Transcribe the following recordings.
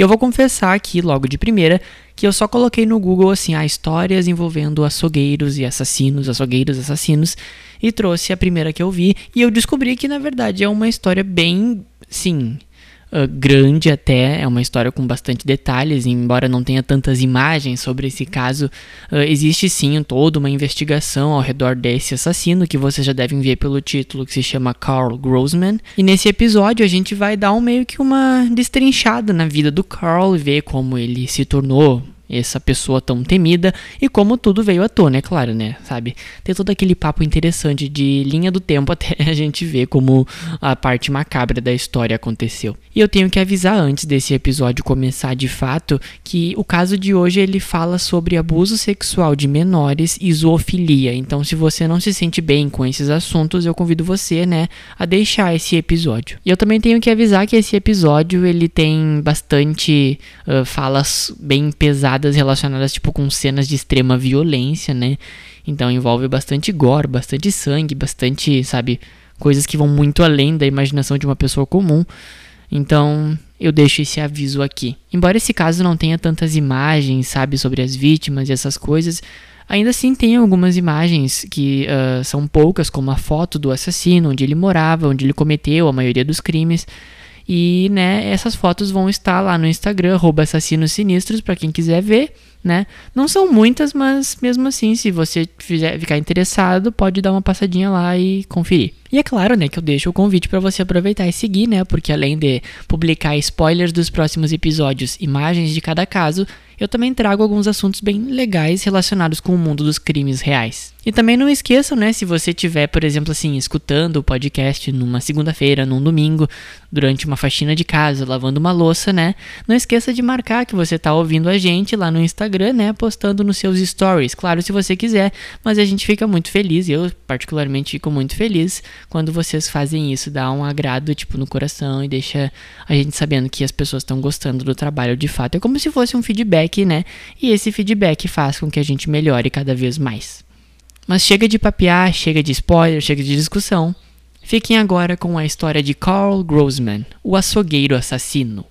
E eu vou confessar aqui, logo de primeira, que eu só coloquei no Google assim, ah, histórias envolvendo açougueiros e assassinos, açougueiros assassinos, e trouxe a primeira que eu vi, e eu descobri que na verdade é uma história bem, sim, uh, grande até, é uma história com bastante detalhes, embora não tenha tantas imagens sobre esse caso, uh, existe sim toda uma investigação ao redor desse assassino, que vocês já devem ver pelo título, que se chama Carl Grossman. E nesse episódio a gente vai dar um meio que uma destrinchada na vida do Carl e ver como ele se tornou essa pessoa tão temida e como tudo veio à tona, é claro, né? Sabe? Tem todo aquele papo interessante de linha do tempo até a gente ver como a parte macabra da história aconteceu. E eu tenho que avisar antes desse episódio começar de fato que o caso de hoje ele fala sobre abuso sexual de menores e zoofilia. Então, se você não se sente bem com esses assuntos, eu convido você, né, a deixar esse episódio. E eu também tenho que avisar que esse episódio ele tem bastante uh, falas bem pesadas relacionadas tipo com cenas de extrema violência, né? Então envolve bastante gore, bastante sangue, bastante, sabe, coisas que vão muito além da imaginação de uma pessoa comum. Então, eu deixo esse aviso aqui. Embora esse caso não tenha tantas imagens, sabe, sobre as vítimas e essas coisas, ainda assim tem algumas imagens que uh, são poucas, como a foto do assassino, onde ele morava, onde ele cometeu a maioria dos crimes. E, né, essas fotos vão estar lá no Instagram, assassinos sinistros, para quem quiser ver, né? Não são muitas, mas mesmo assim, se você fizer, ficar interessado, pode dar uma passadinha lá e conferir. E é claro, né, que eu deixo o convite para você aproveitar e seguir, né? Porque além de publicar spoilers dos próximos episódios, imagens de cada caso, eu também trago alguns assuntos bem legais relacionados com o mundo dos crimes reais. E também não esqueçam, né, se você tiver, por exemplo, assim, escutando o podcast numa segunda-feira, num domingo, durante uma faxina de casa, lavando uma louça, né, não esqueça de marcar que você está ouvindo a gente lá no Instagram, né, postando nos seus stories, claro, se você quiser, mas a gente fica muito feliz, eu particularmente fico muito feliz quando vocês fazem isso, dá um agrado, tipo, no coração e deixa a gente sabendo que as pessoas estão gostando do trabalho de fato. É como se fosse um feedback, né, e esse feedback faz com que a gente melhore cada vez mais. Mas chega de papear, chega de spoiler, chega de discussão. Fiquem agora com a história de Carl Grossman, o açougueiro assassino.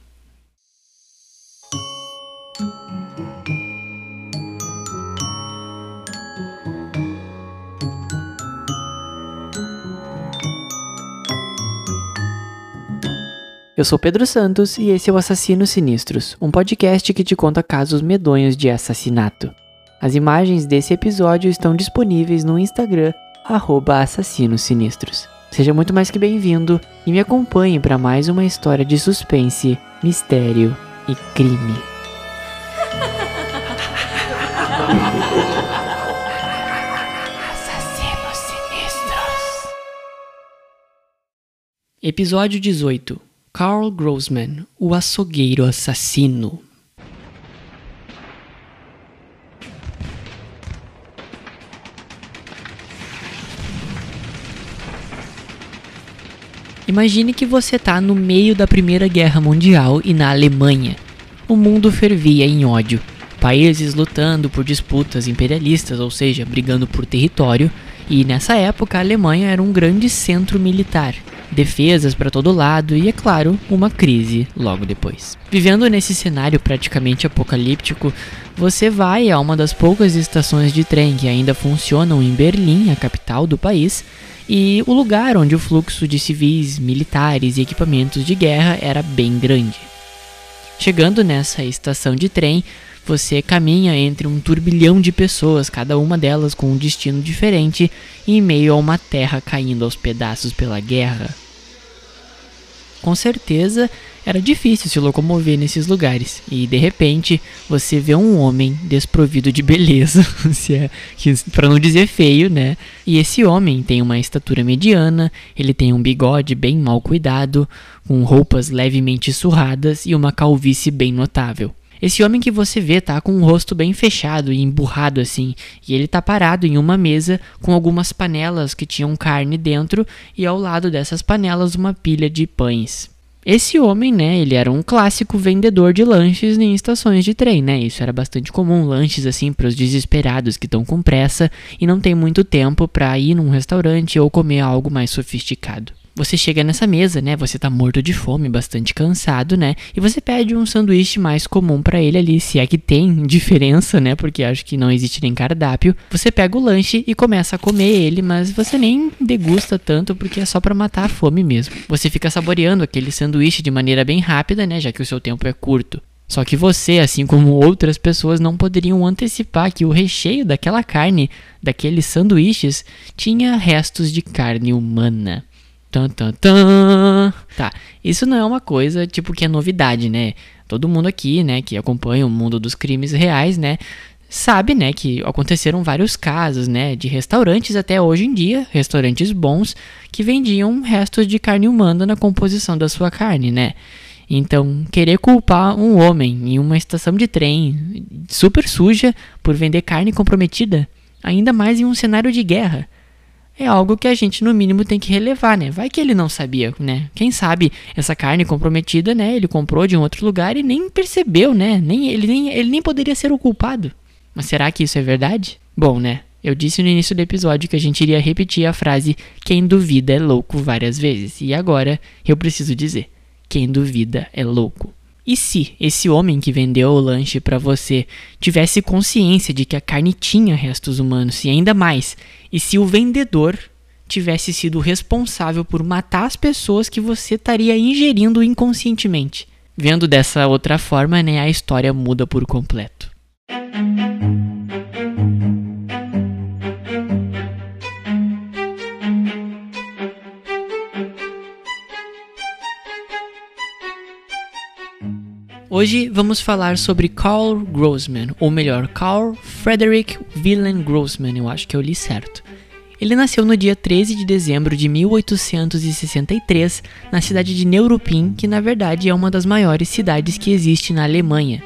Eu sou Pedro Santos e esse é o Assassinos Sinistros, um podcast que te conta casos medonhos de assassinato. As imagens desse episódio estão disponíveis no Instagram, Assassinos Sinistros. Seja muito mais que bem-vindo e me acompanhe para mais uma história de suspense, mistério e crime. Assassinos Sinistros. Episódio 18 Carl Grossman, o açougueiro assassino. Imagine que você está no meio da Primeira Guerra Mundial e na Alemanha. O mundo fervia em ódio. Países lutando por disputas imperialistas, ou seja, brigando por território, e nessa época a Alemanha era um grande centro militar, defesas para todo lado e, é claro, uma crise logo depois. Vivendo nesse cenário praticamente apocalíptico, você vai a uma das poucas estações de trem que ainda funcionam em Berlim, a capital do país, e o lugar onde o fluxo de civis, militares e equipamentos de guerra era bem grande. Chegando nessa estação de trem, você caminha entre um turbilhão de pessoas, cada uma delas com um destino diferente, em meio a uma terra caindo aos pedaços pela guerra. Com certeza era difícil se locomover nesses lugares, e de repente você vê um homem desprovido de beleza, se é, para não dizer feio, né? E esse homem tem uma estatura mediana, ele tem um bigode bem mal cuidado, com roupas levemente surradas e uma calvície bem notável. Esse homem que você vê tá com o rosto bem fechado e emburrado assim, e ele tá parado em uma mesa com algumas panelas que tinham carne dentro e ao lado dessas panelas uma pilha de pães. Esse homem, né, ele era um clássico vendedor de lanches em estações de trem, né? Isso era bastante comum, lanches assim para os desesperados que estão com pressa e não tem muito tempo para ir num restaurante ou comer algo mais sofisticado. Você chega nessa mesa, né? Você tá morto de fome, bastante cansado, né? E você pede um sanduíche mais comum para ele ali, se é que tem diferença, né? Porque acho que não existe nem cardápio. Você pega o lanche e começa a comer ele, mas você nem degusta tanto porque é só para matar a fome mesmo. Você fica saboreando aquele sanduíche de maneira bem rápida, né? Já que o seu tempo é curto. Só que você, assim como outras pessoas, não poderiam antecipar que o recheio daquela carne, daqueles sanduíches, tinha restos de carne humana. Tan, tan, tan. Tá, isso não é uma coisa tipo que é novidade, né? Todo mundo aqui, né, que acompanha o mundo dos crimes reais, né, sabe, né, que aconteceram vários casos, né, de restaurantes até hoje em dia, restaurantes bons, que vendiam restos de carne humana na composição da sua carne, né? Então, querer culpar um homem em uma estação de trem super suja por vender carne comprometida, ainda mais em um cenário de guerra, é algo que a gente no mínimo tem que relevar, né? Vai que ele não sabia, né? Quem sabe essa carne comprometida, né? Ele comprou de um outro lugar e nem percebeu, né? Nem ele nem ele nem poderia ser o culpado. Mas será que isso é verdade? Bom, né? Eu disse no início do episódio que a gente iria repetir a frase quem duvida é louco várias vezes. E agora eu preciso dizer: quem duvida é louco. E se esse homem que vendeu o lanche para você tivesse consciência de que a carne tinha restos humanos e ainda mais, e se o vendedor tivesse sido responsável por matar as pessoas que você estaria ingerindo inconscientemente? Vendo dessa outra forma, né, a história muda por completo. Hoje vamos falar sobre Carl Grossman, ou melhor, Carl Frederick Wilhelm Grossman, eu acho que eu li certo. Ele nasceu no dia 13 de dezembro de 1863 na cidade de Neuruppin, que na verdade é uma das maiores cidades que existe na Alemanha.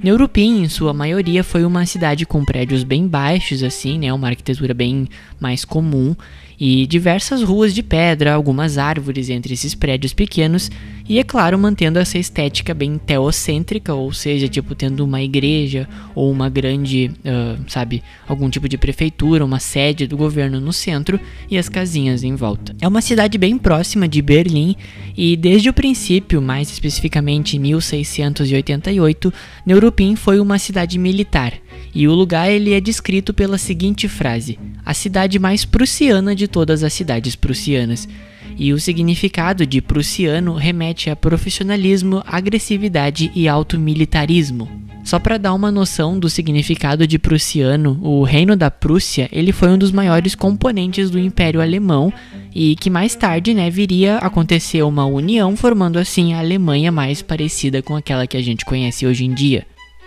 Neuruppin, em sua maioria, foi uma cidade com prédios bem baixos, assim, né, uma arquitetura bem mais comum, e diversas ruas de pedra, algumas árvores entre esses prédios pequenos, e é claro, mantendo essa estética bem teocêntrica, ou seja, tipo tendo uma igreja ou uma grande, uh, sabe, algum tipo de prefeitura, uma sede do governo no centro e as casinhas em volta. É uma cidade bem próxima de Berlim e desde o princípio, mais especificamente em 1688, Neuruppin foi uma cidade militar. E o lugar ele é descrito pela seguinte frase: a cidade mais prussiana de todas as cidades prussianas e o significado de prussiano remete a profissionalismo, agressividade e automilitarismo. Só para dar uma noção do significado de prussiano, o Reino da Prússia ele foi um dos maiores componentes do Império Alemão e que mais tarde né, viria a acontecer uma união, formando assim a Alemanha mais parecida com aquela que a gente conhece hoje em dia.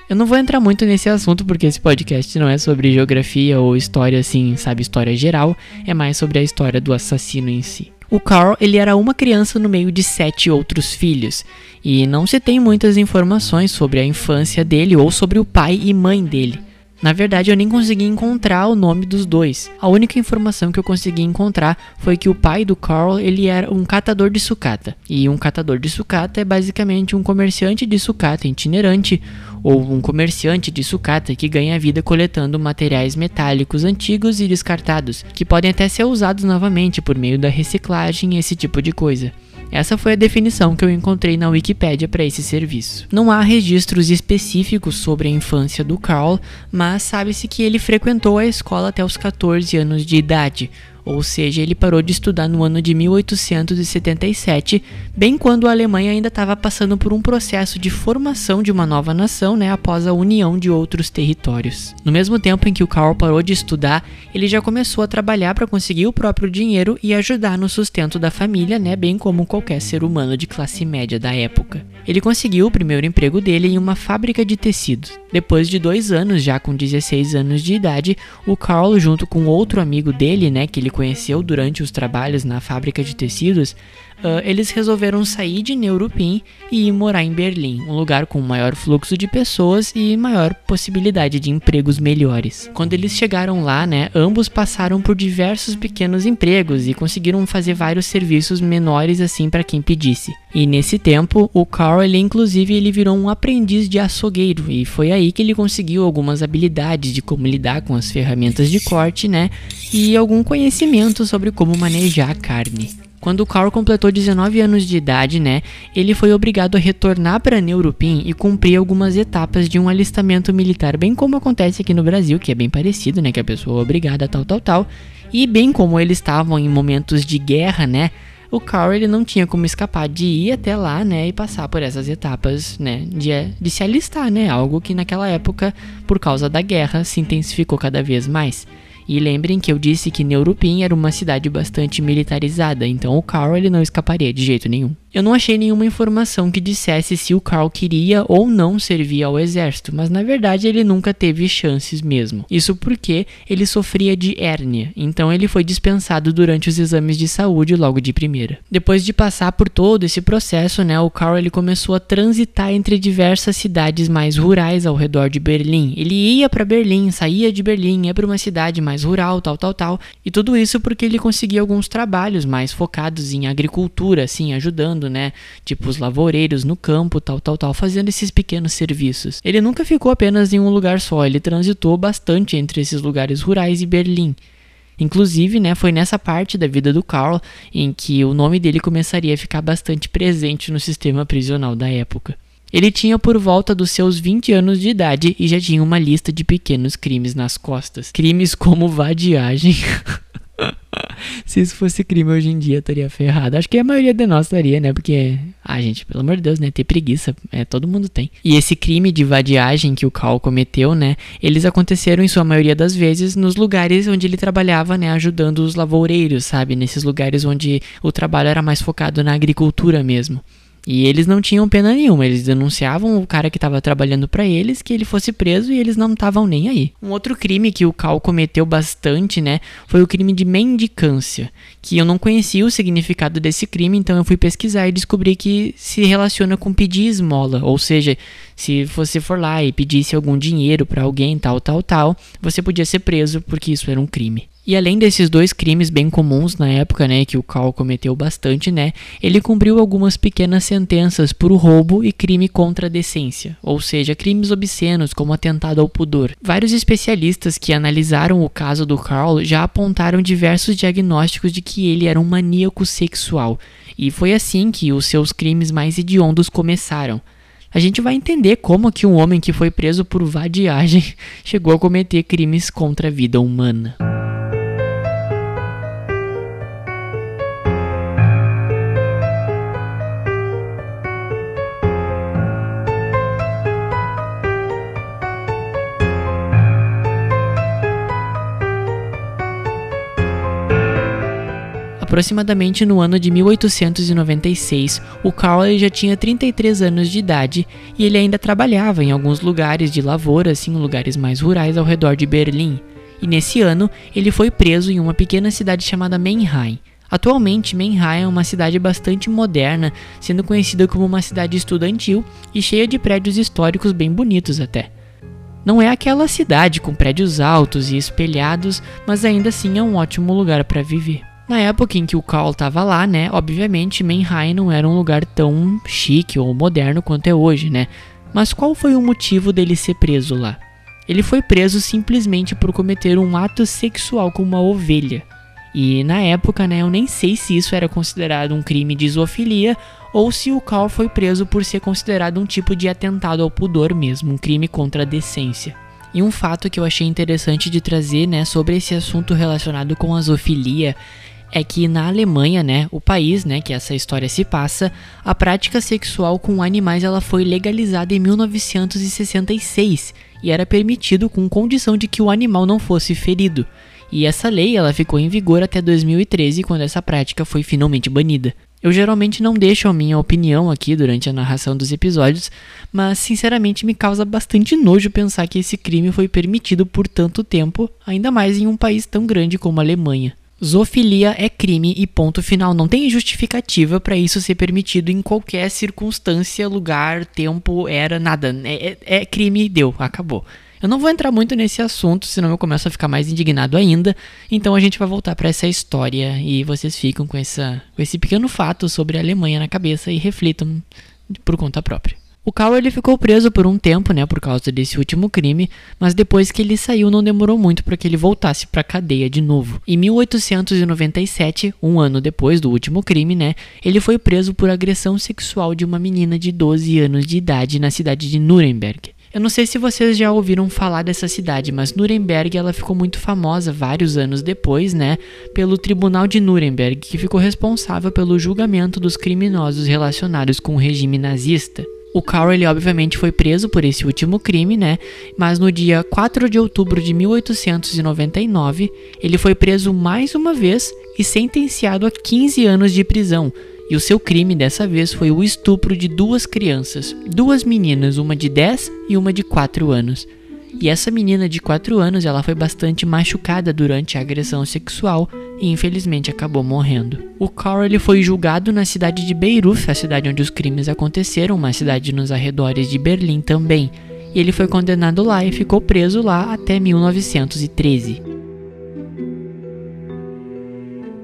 Eu não vou entrar muito nesse assunto porque esse podcast não é sobre geografia ou história assim, sabe, história geral, é mais sobre a história do assassino em si. O Carl ele era uma criança no meio de sete outros filhos, e não se tem muitas informações sobre a infância dele ou sobre o pai e mãe dele. Na verdade, eu nem consegui encontrar o nome dos dois. A única informação que eu consegui encontrar foi que o pai do Carl ele era um catador de sucata. E um catador de sucata é basicamente um comerciante de sucata itinerante ou um comerciante de sucata que ganha vida coletando materiais metálicos antigos e descartados, que podem até ser usados novamente por meio da reciclagem e esse tipo de coisa. Essa foi a definição que eu encontrei na Wikipédia para esse serviço. Não há registros específicos sobre a infância do Carl, mas sabe-se que ele frequentou a escola até os 14 anos de idade, ou seja, ele parou de estudar no ano de 1877, bem quando a Alemanha ainda estava passando por um processo de formação de uma nova nação, né, após a união de outros territórios. No mesmo tempo em que o Karl parou de estudar, ele já começou a trabalhar para conseguir o próprio dinheiro e ajudar no sustento da família, né, bem como qualquer ser humano de classe média da época. Ele conseguiu o primeiro emprego dele em uma fábrica de tecidos. Depois de dois anos, já com 16 anos de idade, o Carl, junto com outro amigo dele, né, que ele conheceu durante os trabalhos na fábrica de tecidos, uh, eles resolveram sair de Neuruppin e ir morar em Berlim, um lugar com maior fluxo de pessoas e maior possibilidade de empregos melhores. Quando eles chegaram lá, né, ambos passaram por diversos pequenos empregos e conseguiram fazer vários serviços menores assim para quem pedisse. E nesse tempo, o Carl, ele inclusive ele virou um aprendiz de açougueiro e foi aí que ele conseguiu algumas habilidades de como lidar com as ferramentas de corte, né, e algum conhecimento sobre como manejar a carne. Quando o Carl completou 19 anos de idade, né, ele foi obrigado a retornar para Neuruppin e cumprir algumas etapas de um alistamento militar, bem como acontece aqui no Brasil, que é bem parecido, né, que a pessoa é obrigada tal, tal, tal. E bem como eles estavam em momentos de guerra, né, o Carl ele não tinha como escapar de ir até lá, né, e passar por essas etapas, né, de, de se alistar, né, algo que naquela época, por causa da guerra, se intensificou cada vez mais. E lembrem que eu disse que Neurupin era uma cidade bastante militarizada, então o Carl ele não escaparia de jeito nenhum. Eu não achei nenhuma informação que dissesse se o Carl queria ou não servir ao exército, mas na verdade ele nunca teve chances mesmo. Isso porque ele sofria de hérnia, então ele foi dispensado durante os exames de saúde logo de primeira. Depois de passar por todo esse processo, né, o Carl ele começou a transitar entre diversas cidades mais rurais ao redor de Berlim. Ele ia para Berlim, saía de Berlim, ia para uma cidade mais rural, tal, tal, tal, e tudo isso porque ele conseguia alguns trabalhos mais focados em agricultura, assim, ajudando trabalhando, né? Tipo os lavoureiros no campo, tal, tal, tal, fazendo esses pequenos serviços. Ele nunca ficou apenas em um lugar só, ele transitou bastante entre esses lugares rurais e Berlim. Inclusive, né, foi nessa parte da vida do Carl em que o nome dele começaria a ficar bastante presente no sistema prisional da época. Ele tinha por volta dos seus 20 anos de idade e já tinha uma lista de pequenos crimes nas costas. Crimes como vadiagem, Se isso fosse crime hoje em dia, estaria ferrado. Acho que a maioria de nós estaria, né? Porque, ah, gente, pelo amor de Deus, né? Ter preguiça, é, todo mundo tem. E esse crime de vadiagem que o Cal cometeu, né? Eles aconteceram, em sua maioria das vezes, nos lugares onde ele trabalhava, né? Ajudando os lavoureiros, sabe? Nesses lugares onde o trabalho era mais focado na agricultura mesmo. E eles não tinham pena nenhuma, eles denunciavam o cara que estava trabalhando para eles que ele fosse preso e eles não estavam nem aí. Um outro crime que o Cal cometeu bastante, né, foi o crime de mendicância, que eu não conhecia o significado desse crime, então eu fui pesquisar e descobri que se relaciona com pedir esmola, ou seja, se você for lá e pedisse algum dinheiro para alguém, tal, tal, tal, você podia ser preso porque isso era um crime. E além desses dois crimes bem comuns na época, né, que o Cal cometeu bastante, né, ele cumpriu algumas pequenas sentenças por roubo e crime contra a decência, ou seja, crimes obscenos como atentado ao pudor. Vários especialistas que analisaram o caso do Carl já apontaram diversos diagnósticos de que ele era um maníaco sexual, e foi assim que os seus crimes mais hediondos começaram a gente vai entender como que um homem que foi preso por vadiagem chegou a cometer crimes contra a vida humana. Aproximadamente no ano de 1896, o Carl já tinha 33 anos de idade e ele ainda trabalhava em alguns lugares de lavoura, assim, lugares mais rurais ao redor de Berlim. E nesse ano, ele foi preso em uma pequena cidade chamada Mannheim. Atualmente, Mannheim é uma cidade bastante moderna, sendo conhecida como uma cidade estudantil e cheia de prédios históricos bem bonitos até. Não é aquela cidade com prédios altos e espelhados, mas ainda assim é um ótimo lugar para viver. Na época em que o Carl estava lá, né, obviamente Mannheim não era um lugar tão chique ou moderno quanto é hoje, né? Mas qual foi o motivo dele ser preso lá? Ele foi preso simplesmente por cometer um ato sexual com uma ovelha. E na época, né, eu nem sei se isso era considerado um crime de zoofilia ou se o Carl foi preso por ser considerado um tipo de atentado ao pudor mesmo, um crime contra a decência. E um fato que eu achei interessante de trazer, né, sobre esse assunto relacionado com a zoofilia é que na Alemanha, né, o país, né, que essa história se passa, a prática sexual com animais ela foi legalizada em 1966 e era permitido com condição de que o animal não fosse ferido. E essa lei ela ficou em vigor até 2013, quando essa prática foi finalmente banida. Eu geralmente não deixo a minha opinião aqui durante a narração dos episódios, mas sinceramente me causa bastante nojo pensar que esse crime foi permitido por tanto tempo, ainda mais em um país tão grande como a Alemanha. Zoofilia é crime e ponto final. Não tem justificativa para isso ser permitido em qualquer circunstância, lugar, tempo, era, nada. É, é, é crime e deu, acabou. Eu não vou entrar muito nesse assunto, senão eu começo a ficar mais indignado ainda. Então a gente vai voltar para essa história e vocês ficam com, essa, com esse pequeno fato sobre a Alemanha na cabeça e reflitam por conta própria. O Carl ele ficou preso por um tempo, né, por causa desse último crime, mas depois que ele saiu não demorou muito para que ele voltasse para a cadeia de novo. Em 1897, um ano depois do último crime, né, ele foi preso por agressão sexual de uma menina de 12 anos de idade na cidade de Nuremberg. Eu não sei se vocês já ouviram falar dessa cidade, mas Nuremberg ela ficou muito famosa vários anos depois, né, pelo Tribunal de Nuremberg, que ficou responsável pelo julgamento dos criminosos relacionados com o regime nazista. O Carl, ele obviamente foi preso por esse último crime, né? Mas no dia 4 de outubro de 1899, ele foi preso mais uma vez e sentenciado a 15 anos de prisão. E o seu crime dessa vez foi o estupro de duas crianças, duas meninas, uma de 10 e uma de 4 anos. E essa menina de 4 anos, ela foi bastante machucada durante a agressão sexual e infelizmente acabou morrendo. O Carl foi julgado na cidade de Beirut, a cidade onde os crimes aconteceram, uma cidade nos arredores de Berlim também. E ele foi condenado lá e ficou preso lá até 1913.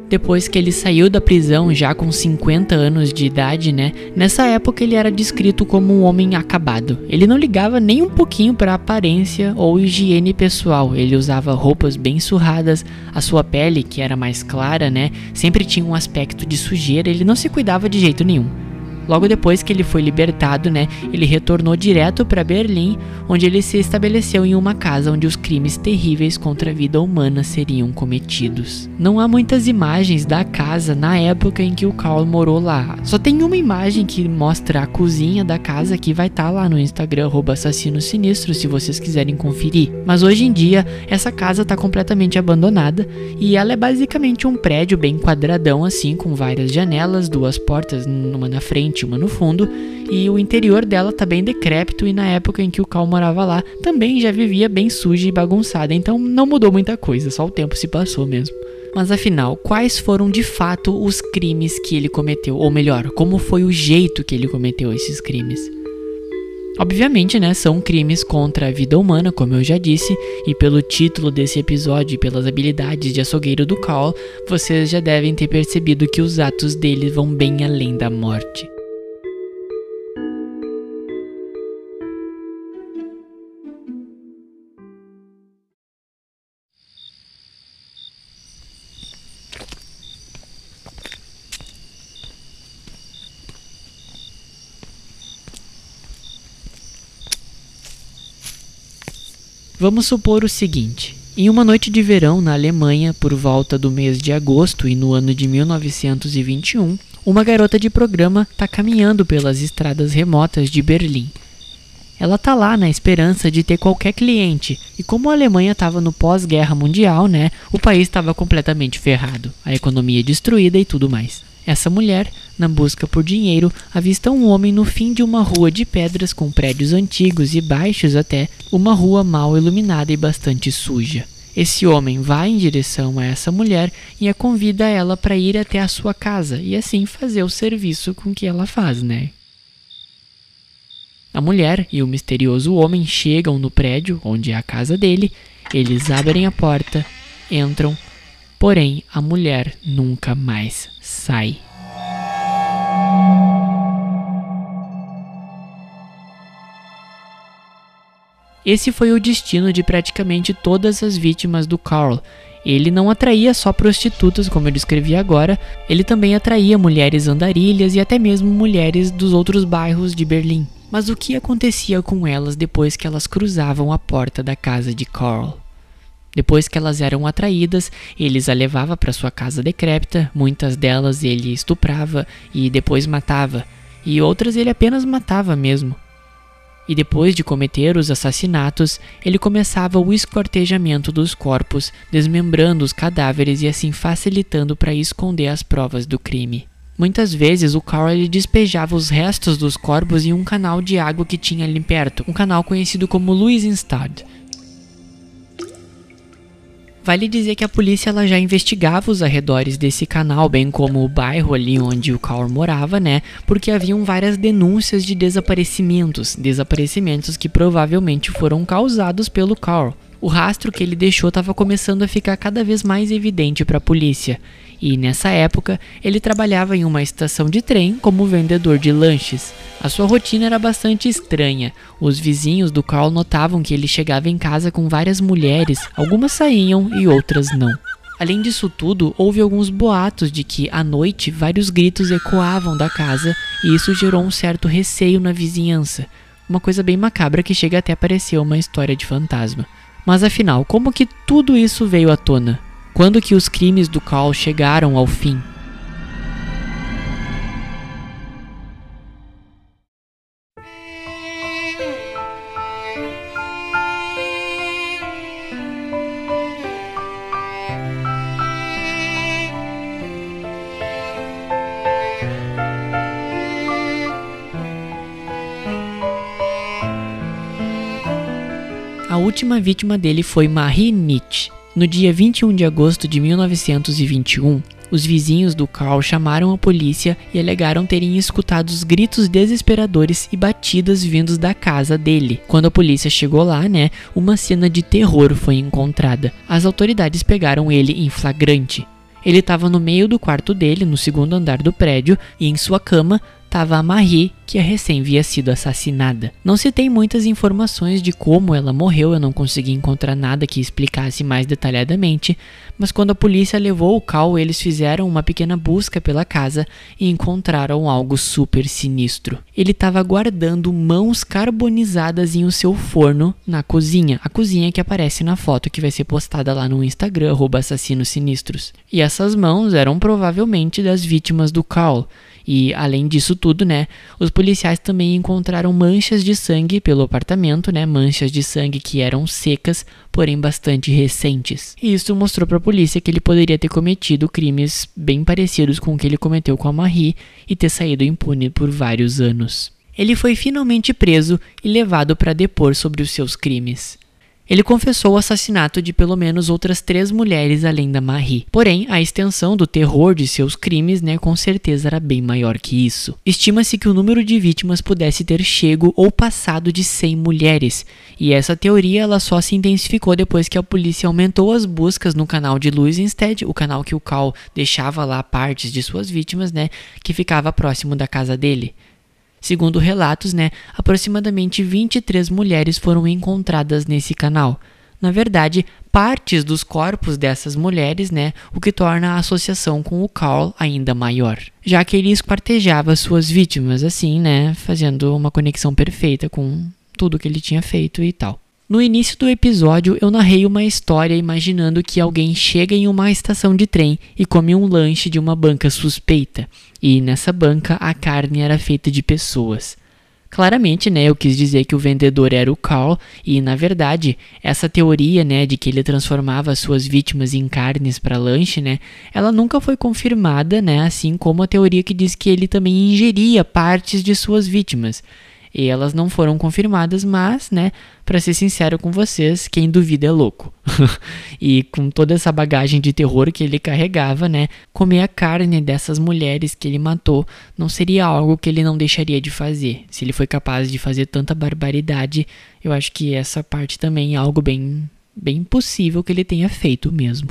Depois que ele saiu da prisão já com 50 anos de idade, né? Nessa época ele era descrito como um homem acabado. Ele não ligava nem um pouquinho para aparência ou higiene pessoal. Ele usava roupas bem surradas, a sua pele, que era mais clara, né, sempre tinha um aspecto de sujeira, ele não se cuidava de jeito nenhum. Logo depois que ele foi libertado, né, ele retornou direto para Berlim, onde ele se estabeleceu em uma casa onde os crimes terríveis contra a vida humana seriam cometidos. Não há muitas imagens da casa na época em que o Carl morou lá. Só tem uma imagem que mostra a cozinha da casa que vai estar tá lá no Instagram assassino sinistro se vocês quiserem conferir. Mas hoje em dia essa casa está completamente abandonada e ela é basicamente um prédio bem quadradão assim com várias janelas, duas portas, uma na frente uma no fundo, e o interior dela tá bem decrépito e na época em que o Cal morava lá também já vivia bem suja e bagunçada, então não mudou muita coisa, só o tempo se passou mesmo. Mas afinal, quais foram de fato os crimes que ele cometeu? Ou melhor, como foi o jeito que ele cometeu esses crimes? Obviamente, né, são crimes contra a vida humana, como eu já disse, e pelo título desse episódio e pelas habilidades de açougueiro do Carl, vocês já devem ter percebido que os atos dele vão bem além da morte. Vamos supor o seguinte: em uma noite de verão na Alemanha, por volta do mês de agosto e no ano de 1921, uma garota de programa está caminhando pelas estradas remotas de Berlim. Ela tá lá na esperança de ter qualquer cliente, e como a Alemanha estava no pós-guerra mundial, né, o país estava completamente ferrado, a economia destruída e tudo mais. Essa mulher, na busca por dinheiro, avista um homem no fim de uma rua de pedras com prédios antigos e baixos até, uma rua mal iluminada e bastante suja. Esse homem vai em direção a essa mulher e a convida ela para ir até a sua casa e assim fazer o serviço com que ela faz, né? A mulher e o misterioso homem chegam no prédio onde é a casa dele, eles abrem a porta, entram Porém, a mulher nunca mais sai. Esse foi o destino de praticamente todas as vítimas do Carl. Ele não atraía só prostitutas, como eu descrevi agora, ele também atraía mulheres andarilhas e até mesmo mulheres dos outros bairros de Berlim. Mas o que acontecia com elas depois que elas cruzavam a porta da casa de Carl? Depois que elas eram atraídas, eles a levava para sua casa decrépita, muitas delas ele estuprava e depois matava, e outras ele apenas matava mesmo. E depois de cometer os assassinatos, ele começava o esquartejamento dos corpos, desmembrando os cadáveres e assim facilitando para esconder as provas do crime. Muitas vezes o Carl despejava os restos dos corpos em um canal de água que tinha ali perto, um canal conhecido como Luisenstad. Vale dizer que a polícia ela já investigava os arredores desse canal, bem como o bairro ali onde o Carl morava, né? Porque haviam várias denúncias de desaparecimentos, desaparecimentos que provavelmente foram causados pelo Carl. O rastro que ele deixou estava começando a ficar cada vez mais evidente para a polícia, e nessa época ele trabalhava em uma estação de trem como vendedor de lanches. A sua rotina era bastante estranha. Os vizinhos do Carl notavam que ele chegava em casa com várias mulheres, algumas saíam e outras não. Além disso tudo, houve alguns boatos de que à noite vários gritos ecoavam da casa e isso gerou um certo receio na vizinhança. Uma coisa bem macabra que chega até a parecer uma história de fantasma. Mas afinal, como que tudo isso veio à tona? Quando que os crimes do Carl chegaram ao fim? A última vítima dele foi Marie Nietzsche. No dia 21 de agosto de 1921, os vizinhos do Carl chamaram a polícia e alegaram terem escutado os gritos desesperadores e batidas vindos da casa dele. Quando a polícia chegou lá, né, uma cena de terror foi encontrada. As autoridades pegaram ele em flagrante. Ele estava no meio do quarto dele, no segundo andar do prédio, e em sua cama estava a Marie, que a recém havia sido assassinada. Não se tem muitas informações de como ela morreu, eu não consegui encontrar nada que explicasse mais detalhadamente, mas quando a polícia levou o Cal, eles fizeram uma pequena busca pela casa e encontraram algo super sinistro. Ele estava guardando mãos carbonizadas em o seu forno na cozinha, a cozinha que aparece na foto que vai ser postada lá no Instagram, assassinos sinistros. E essas mãos eram provavelmente das vítimas do Cal. E além disso tudo, né, os policiais também encontraram manchas de sangue pelo apartamento, né, manchas de sangue que eram secas, porém bastante recentes. E isso mostrou para a polícia que ele poderia ter cometido crimes bem parecidos com o que ele cometeu com a Marie e ter saído impune por vários anos. Ele foi finalmente preso e levado para depor sobre os seus crimes. Ele confessou o assassinato de pelo menos outras três mulheres além da Marie. Porém, a extensão do terror de seus crimes, né, com certeza era bem maior que isso. Estima-se que o número de vítimas pudesse ter chego ou passado de 100 mulheres, e essa teoria ela só se intensificou depois que a polícia aumentou as buscas no canal de Louis Instead, o canal que o Cal deixava lá partes de suas vítimas, né, que ficava próximo da casa dele. Segundo relatos, né, aproximadamente 23 mulheres foram encontradas nesse canal. Na verdade, partes dos corpos dessas mulheres, né, o que torna a associação com o Carl ainda maior, já que ele esquartejava suas vítimas assim, né, fazendo uma conexão perfeita com tudo que ele tinha feito e tal. No início do episódio, eu narrei uma história imaginando que alguém chega em uma estação de trem e come um lanche de uma banca suspeita, e nessa banca a carne era feita de pessoas. Claramente, né, eu quis dizer que o vendedor era o Carl, e na verdade, essa teoria, né, de que ele transformava suas vítimas em carnes para lanche, né, ela nunca foi confirmada, né, assim como a teoria que diz que ele também ingeria partes de suas vítimas. E elas não foram confirmadas, mas, né, para ser sincero com vocês, quem duvida é louco. e com toda essa bagagem de terror que ele carregava, né, comer a carne dessas mulheres que ele matou não seria algo que ele não deixaria de fazer. Se ele foi capaz de fazer tanta barbaridade, eu acho que essa parte também é algo bem bem possível que ele tenha feito mesmo.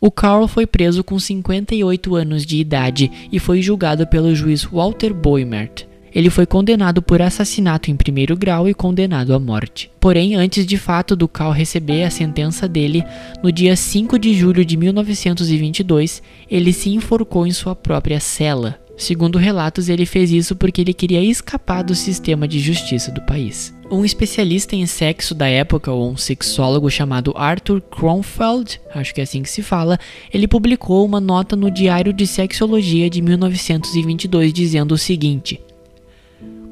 O Carl foi preso com 58 anos de idade e foi julgado pelo juiz Walter Boimert. Ele foi condenado por assassinato em primeiro grau e condenado à morte. Porém, antes de fato do Cal receber a sentença dele, no dia 5 de julho de 1922, ele se enforcou em sua própria cela. Segundo relatos, ele fez isso porque ele queria escapar do sistema de justiça do país. Um especialista em sexo da época, ou um sexólogo chamado Arthur Kronfeld, acho que é assim que se fala, ele publicou uma nota no Diário de Sexologia de 1922 dizendo o seguinte: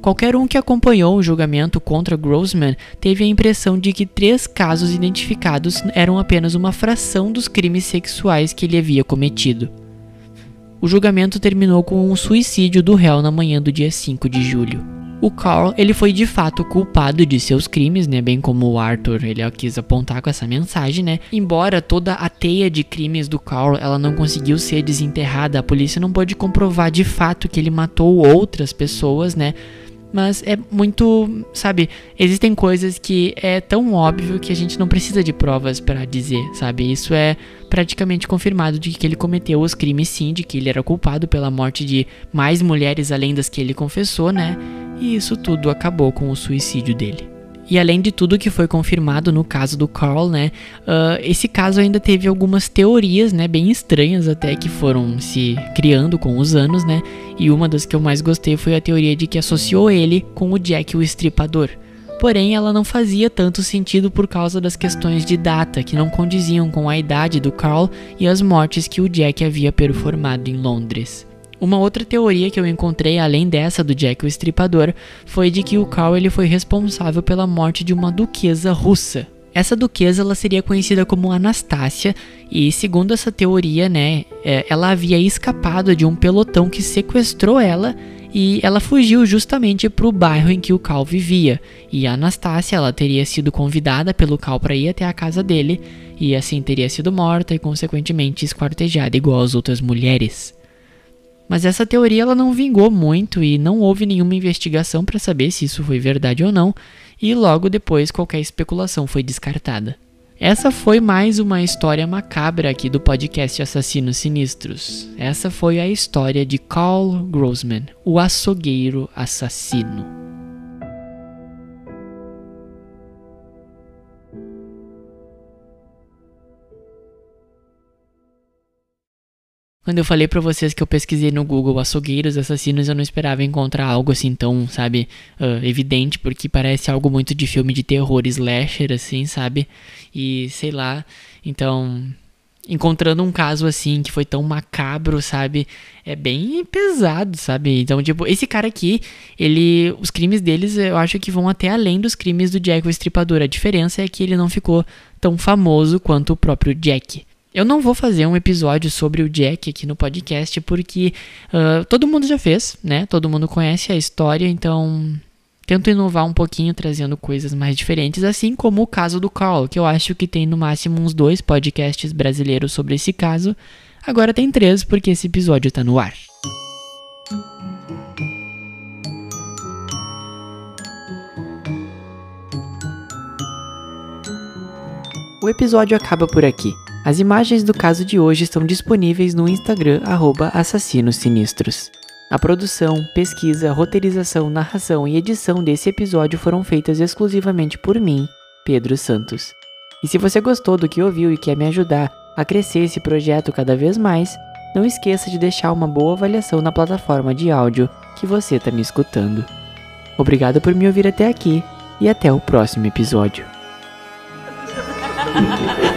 Qualquer um que acompanhou o julgamento contra Grossman teve a impressão de que três casos identificados eram apenas uma fração dos crimes sexuais que ele havia cometido. O julgamento terminou com um suicídio do réu na manhã do dia 5 de julho. O Carl, ele foi de fato culpado de seus crimes, né, bem como o Arthur, ele quis apontar com essa mensagem, né? Embora toda a teia de crimes do Carl, ela não conseguiu ser desenterrada, a polícia não pôde comprovar de fato que ele matou outras pessoas, né? Mas é muito, sabe, existem coisas que é tão óbvio que a gente não precisa de provas para dizer, sabe? Isso é praticamente confirmado de que ele cometeu os crimes sim, de que ele era culpado pela morte de mais mulheres além das que ele confessou, né? E isso tudo acabou com o suicídio dele. E além de tudo que foi confirmado no caso do Carl, né? Uh, esse caso ainda teve algumas teorias, né? Bem estranhas até que foram se criando com os anos, né? E uma das que eu mais gostei foi a teoria de que associou ele com o Jack o Estripador. Porém, ela não fazia tanto sentido por causa das questões de data que não condiziam com a idade do Carl e as mortes que o Jack havia performado em Londres. Uma outra teoria que eu encontrei, além dessa do Jack o Estripador, foi de que o Carl ele foi responsável pela morte de uma duquesa russa. Essa duquesa ela seria conhecida como Anastácia e, segundo essa teoria, né, é, ela havia escapado de um pelotão que sequestrou ela e ela fugiu justamente para o bairro em que o Cal vivia. E a Anastácia ela teria sido convidada pelo Cal para ir até a casa dele e assim teria sido morta e consequentemente esquartejada igual as outras mulheres. Mas essa teoria ela não vingou muito e não houve nenhuma investigação para saber se isso foi verdade ou não, e logo depois qualquer especulação foi descartada. Essa foi mais uma história macabra aqui do podcast Assassinos Sinistros. Essa foi a história de Carl Grossman, o açougueiro assassino. Quando eu falei para vocês que eu pesquisei no Google açougueiros assassinos, eu não esperava encontrar algo assim tão, sabe, uh, evidente, porque parece algo muito de filme de terror slasher, assim, sabe? E sei lá, então. Encontrando um caso assim que foi tão macabro, sabe? É bem pesado, sabe? Então, tipo, esse cara aqui, ele. Os crimes deles eu acho que vão até além dos crimes do Jack o Estripador. A diferença é que ele não ficou tão famoso quanto o próprio Jack. Eu não vou fazer um episódio sobre o Jack aqui no podcast porque uh, todo mundo já fez, né? Todo mundo conhece a história, então tento inovar um pouquinho trazendo coisas mais diferentes, assim como o caso do Carl, que eu acho que tem no máximo uns dois podcasts brasileiros sobre esse caso. Agora tem três porque esse episódio tá no ar. O episódio acaba por aqui. As imagens do caso de hoje estão disponíveis no Instagram @assassinossinistros. A produção, pesquisa, roteirização, narração e edição desse episódio foram feitas exclusivamente por mim, Pedro Santos. E se você gostou do que ouviu e quer me ajudar a crescer esse projeto cada vez mais, não esqueça de deixar uma boa avaliação na plataforma de áudio que você está me escutando. Obrigado por me ouvir até aqui e até o próximo episódio.